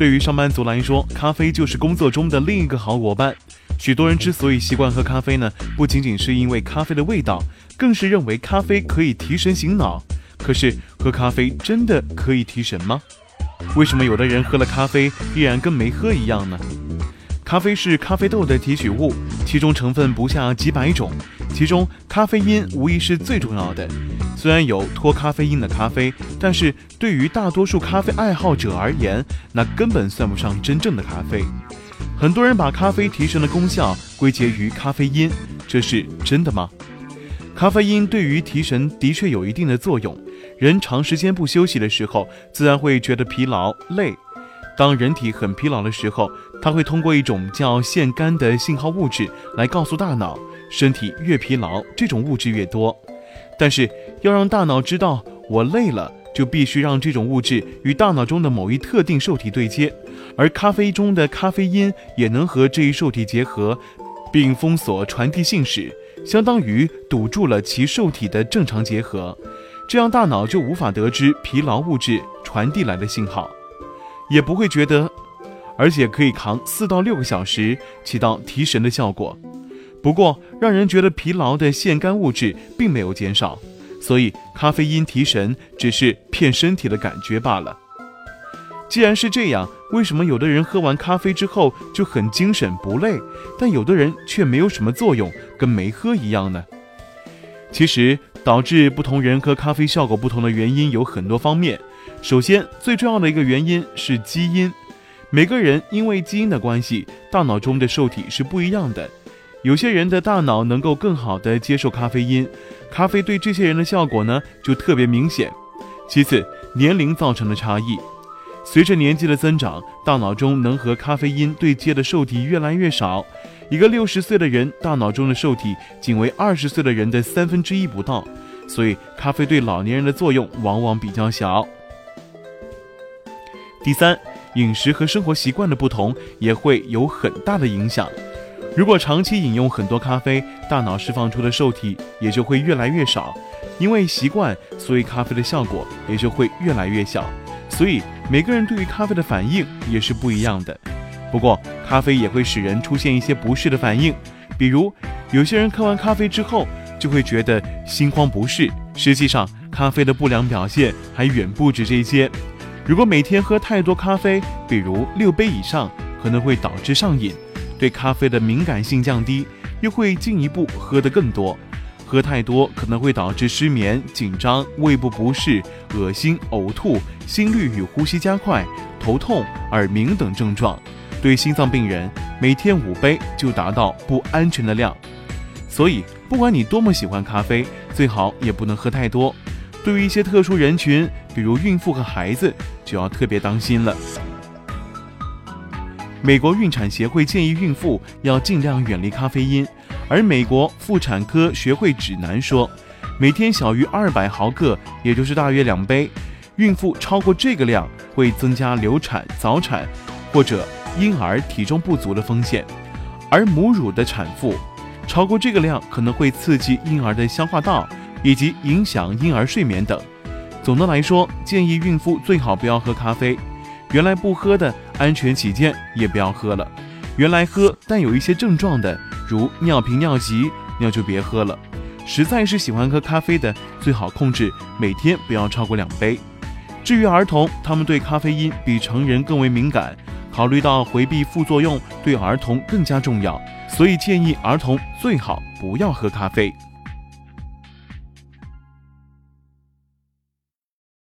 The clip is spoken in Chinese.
对于上班族来说，咖啡就是工作中的另一个好伙伴。许多人之所以习惯喝咖啡呢，不仅仅是因为咖啡的味道，更是认为咖啡可以提神醒脑。可是，喝咖啡真的可以提神吗？为什么有的人喝了咖啡依然跟没喝一样呢？咖啡是咖啡豆的提取物，其中成分不下几百种，其中咖啡因无疑是最重要的。虽然有脱咖啡因的咖啡，但是对于大多数咖啡爱好者而言，那根本算不上真正的咖啡。很多人把咖啡提神的功效归结于咖啡因，这是真的吗？咖啡因对于提神的确有一定的作用。人长时间不休息的时候，自然会觉得疲劳累。当人体很疲劳的时候，它会通过一种叫腺苷的信号物质来告诉大脑，身体越疲劳，这种物质越多。但是要让大脑知道我累了，就必须让这种物质与大脑中的某一特定受体对接，而咖啡中的咖啡因也能和这一受体结合，并封锁传递信使，相当于堵住了其受体的正常结合，这样大脑就无法得知疲劳物质传递来的信号。也不会觉得，而且可以扛四到六个小时，起到提神的效果。不过，让人觉得疲劳的腺苷物质并没有减少，所以咖啡因提神只是骗身体的感觉罢了。既然是这样，为什么有的人喝完咖啡之后就很精神不累，但有的人却没有什么作用，跟没喝一样呢？其实，导致不同人喝咖啡效果不同的原因有很多方面。首先，最重要的一个原因是基因。每个人因为基因的关系，大脑中的受体是不一样的。有些人的大脑能够更好地接受咖啡因，咖啡对这些人的效果呢就特别明显。其次，年龄造成的差异。随着年纪的增长，大脑中能和咖啡因对接的受体越来越少。一个六十岁的人，大脑中的受体仅为二十岁的人的三分之一不到，所以咖啡对老年人的作用往往比较小。第三，饮食和生活习惯的不同也会有很大的影响。如果长期饮用很多咖啡，大脑释放出的受体也就会越来越少。因为习惯，所以咖啡的效果也就会越来越小。所以每个人对于咖啡的反应也是不一样的。不过，咖啡也会使人出现一些不适的反应，比如有些人喝完咖啡之后就会觉得心慌不适。实际上，咖啡的不良表现还远不止这些。如果每天喝太多咖啡，比如六杯以上，可能会导致上瘾，对咖啡的敏感性降低，又会进一步喝得更多。喝太多可能会导致失眠、紧张、胃部不适、恶心、呕吐、心率与呼吸加快、头痛、耳鸣等症状。对心脏病人，每天五杯就达到不安全的量。所以，不管你多么喜欢咖啡，最好也不能喝太多。对于一些特殊人群，比如孕妇和孩子，就要特别当心了。美国孕产协会建议孕妇要尽量远离咖啡因，而美国妇产科学会指南说，每天小于二百毫克，也就是大约两杯，孕妇超过这个量会增加流产、早产或者婴儿体重不足的风险，而母乳的产妇超过这个量可能会刺激婴儿的消化道。以及影响婴儿睡眠等。总的来说，建议孕妇最好不要喝咖啡。原来不喝的，安全起见也不要喝了。原来喝但有一些症状的，如尿频尿急，那就别喝了。实在是喜欢喝咖啡的，最好控制每天不要超过两杯。至于儿童，他们对咖啡因比成人更为敏感，考虑到回避副作用，对儿童更加重要，所以建议儿童最好不要喝咖啡。